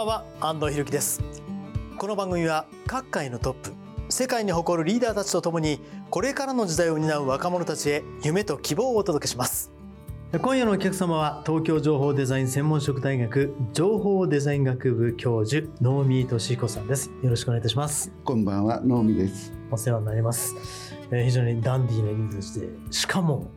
ばんは安藤博樹です。この番組は各界のトップ世界に誇るリーダーたちとともにこれからの時代を担う若者たちへ夢と希望をお届けします。今夜のお客様は東京情報デザイン専門職大学情報デザイン学部教授能見俊彦さんです。よろしくお願いいたします。こんばんは能見です。お世話になります、えー非常にダンディーなイメージとしてしかも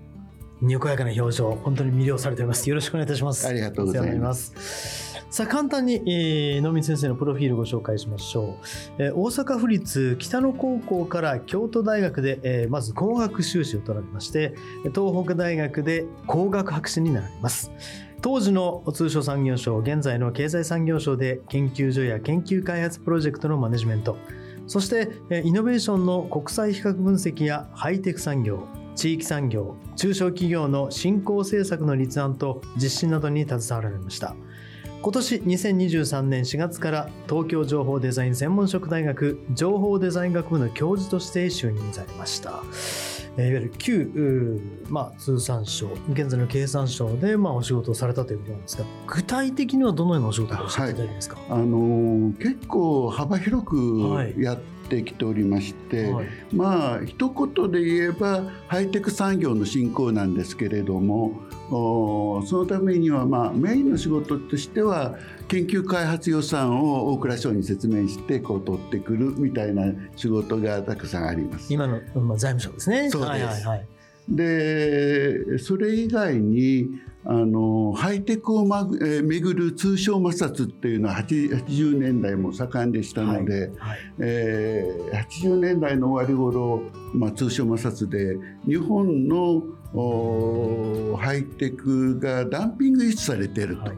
にこやかな表情本当に魅了されております。よろしくお願いいたします。ありがとうございます。さあ簡単に、えー、能見先生のプロフィールをご紹介しましょう、えー大阪府立北野高校から京都大学で、えーまず工学修士を取られまして東北大学で工学博士になられます。当時の通商産業省現在の経済産業省で研究所や研究開発プロジェクトのマネジメント。そしてえーイノベーションの国際比較分析やハイテク産業地域産業中小企業の振興政策の立案と実施などに携わられました。今年2023年4月から東京情報デザイン専門職大学情報デザイン学部の教授として就任されました。えーいわゆる旧、まあ、通産省現在の経産省で、まあ、お仕事をされたということなんですが具体的にはどのようなお仕事をさせていただけますか、あのー結構幅広はい。くやってきておりまして、はいまあ一言で言えばハイテク産業の振興なんですけれどもそのためにはまあメインの仕事としては研究開発予算を大蔵省に説明してこう取ってくるみたいな仕事がたくさんあります。今の、まあ、財務省ですね。そうですはいはいはいでそれ以外にあのハイテクをまぐ、えー巡る通商摩擦っていうのは80 80年代も盛んでしたので、はいえー80年代の終わり頃、まあ、通商摩擦で日本のおーハイテクがダンピング輸出されていると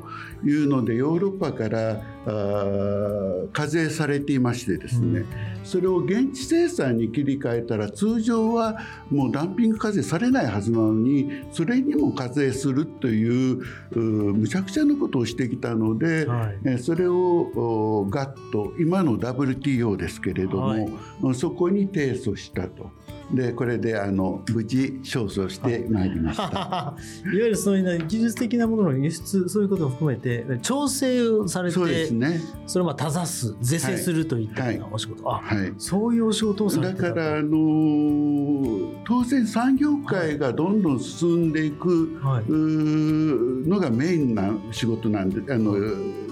い。うので、ヨーロッパからあー課税されていましてですね、それを現地生産に切り替えたら通常はもうダンピング課税されないはずなのにそれにも課税するといううむちゃくちゃなことをしてきたので、はいえーそれをおガッと今の WTO ですけれども、はいそこに提訴したと。でこれであの無事勝訴してまいりました。いわゆるそういうね技術的なものの輸出そういうことを含めて調整をされてそうですね。それをまあ正す是正するといったようなお仕事、あはい。そういうお仕事をされだてたとからあの当然産業界がどんどん進んでいく、はいのがメインな仕事なんであの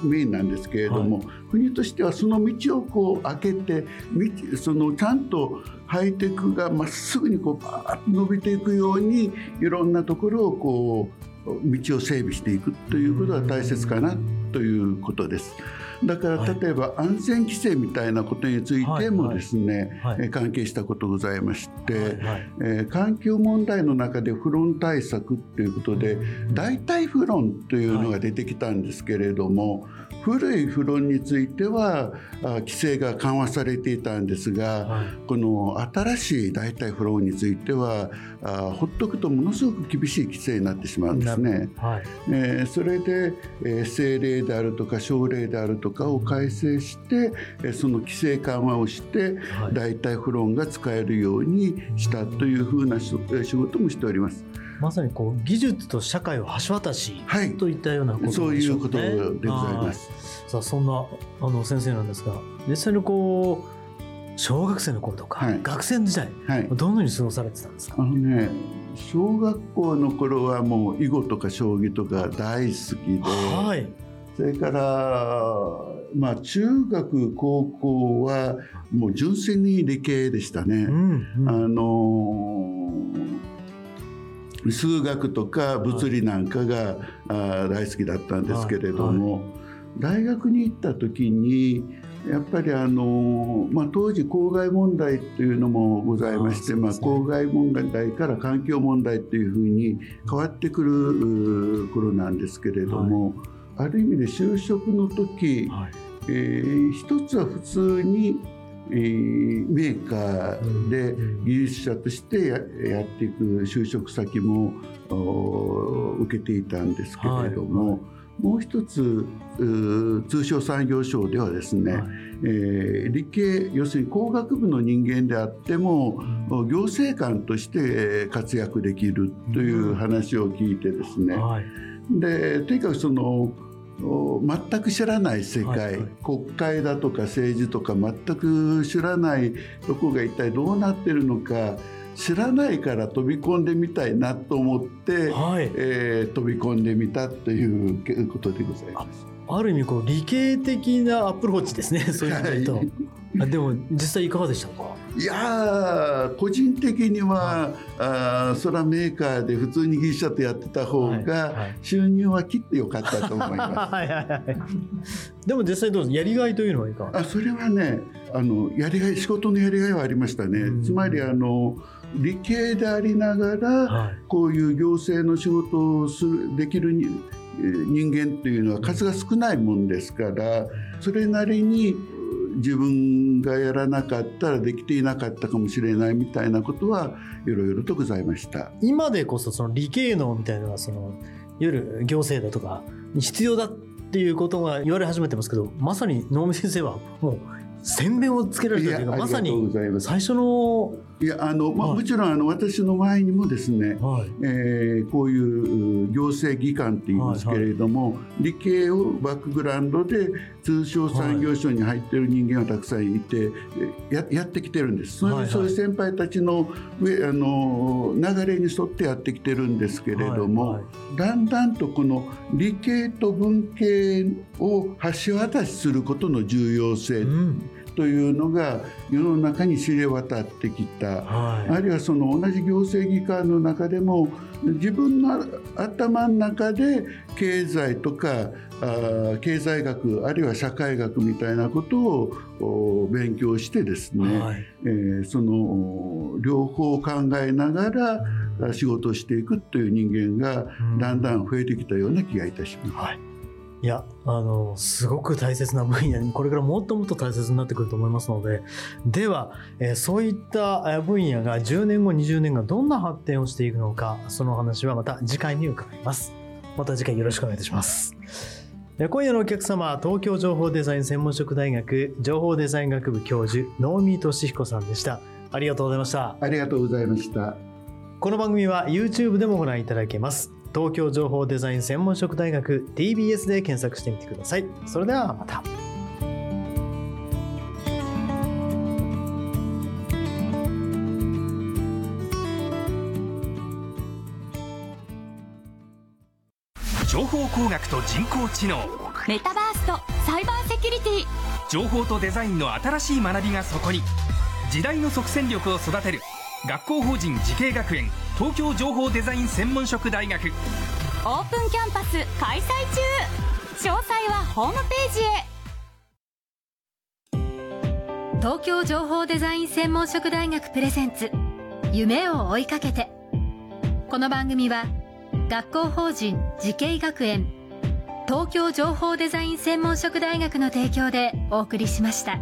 メインなんですけれども、国としてはその道をこう開けて道そのちゃんとハイテクがまっすぐにこうバーッと伸びていくようにいろんなところをこう道を整備していくということが大切かなということです。だからはい。例えば安全規制みたいなことについてもですね、関係したことございまして、はい。はい。えー環境問題の中でフロン対策ということで代替フロンというのが出てきたんですけれども、古いフロンについてはあ規制が緩和されていたんですが、はいこの新しい代替フロンについてはあほっとくとものすごく厳しい規制になってしまうんですね。はいえーそれで、えー政令であるとか省令であるとかを改正して、えーその規制緩和をしてはい代替フロンが使えるようにしたというふうな仕事もしております。まさにこう技術と社会を橋渡しはい。といったようなことそうでしょいうことねでございます。はい。さあそんなあの先生なんですが実際にこう小学生の頃とか、はい。学生時代はい。どのように過ごされてたんですか？あのね、小学校の頃はもう囲碁とか将棋とか大好きで、はい。それからまあ中学高校はもう純粋に理系でしたね。うんうん。あの数学とか物理なんかが、あー大好きだったんですけれども、大学に行った時にやっぱりあの、まあ、当時公害問題っていうのもございましてまあ、公害問題から環境問題っていうふうに変わってくる頃なんですけれども、ある意味で就職の時、はい。えー一つは普通に、えーメーカーでうん技術者としてややっていく就職先もお受けていたんですけれども、はいもう一つ通商産業省ではですね、はい。えー理系要するに工学部の人間であっても行政官として活躍できるという話を聞いてですね、はい。でとにかくそのお全く知らない世界、はいはい。国会だとか政治とか全く知らないとこが一体どうなってるのか知らないから飛び込んでみたいなと思って、はい。えー飛び込んでみたということでございます。ある意味こう理系的なアプローチですねそういう意味で言うと、あでも実際いかがでしたか？いやー個人的には、あーそれはメーカーで普通に技術者とやってた方はい。がはい。収入はきっと良かったと思います。はいはいはい。でも実際どうです？やりがいというのはいかが？あそれはねあのやりがい仕事のやりがいはありましたね、うん。つまりあの理系でありながらはい。こういう行政の仕事をするできる人間っていうのは数が少ないもんですからそれなりに自分がやらなかったらできていなかったかもしれないみたいなことはいろいろとございました。今でこそその理系能みたいなのがそのいわゆる行政だとかに必要だっていうことが言われ始めてますけどまさに能見先生はもう洗弁をつけられたというかまさに最初の、いやあの、まあはい。もちろんあの私の前にもですねはい。えーこういうう行政機関って言いますけれども、理系をバックグラウンドで通商産業省に入ってる人間はたくさんいて、えややってきてるんです。はいはい。そういう先輩たちの上あの流れに沿ってやってきてるんですけれども、はいはい。だんだんとこの理系と文系を橋渡しすることの重要性。うんというのが世の中に知れ渡ってきた。はい。あるいはその同じ行政機関の中でも自分の頭の中で経済とかあー経済学あるいは社会学みたいなことをお勉強してですね、はい。えーそのお両方考えながらあ仕事をしていくという人間がうん。だんだん増えてきたような気がいたします。はいいやあのすごく大切な分野にこれからもっともっと大切になってくると思いますのででは、えーそういったえー分野が10年後20年後どんな発展をしていくのかその話はまた次回に伺いますまた次回よろしくお願いいたしますえー今夜のお客様は東京情報デザイン専門職大学情報デザイン学部教授能見俊彦さんでしたありがとうございましたありがとうございました。この番組は YouTube でもご覧いただけます。東京情報デザイン専門職大学 TBS で検索してみてください。それではまた。情報工学と人工知能。メタバースとサイバーセキュリティ。情報とデザインの新しい学びがそこに。時代の即戦力を育てる。学校法人慈恵学園東京情報デザイン専門職大学。オープンキャンパス開催中。詳細はホームページへ。東京情報デザイン専門職大学プレゼンツ。夢を追いかけて。この番組は学校法人慈恵学園。東京情報デザイン専門職大学の提供でお送りしました。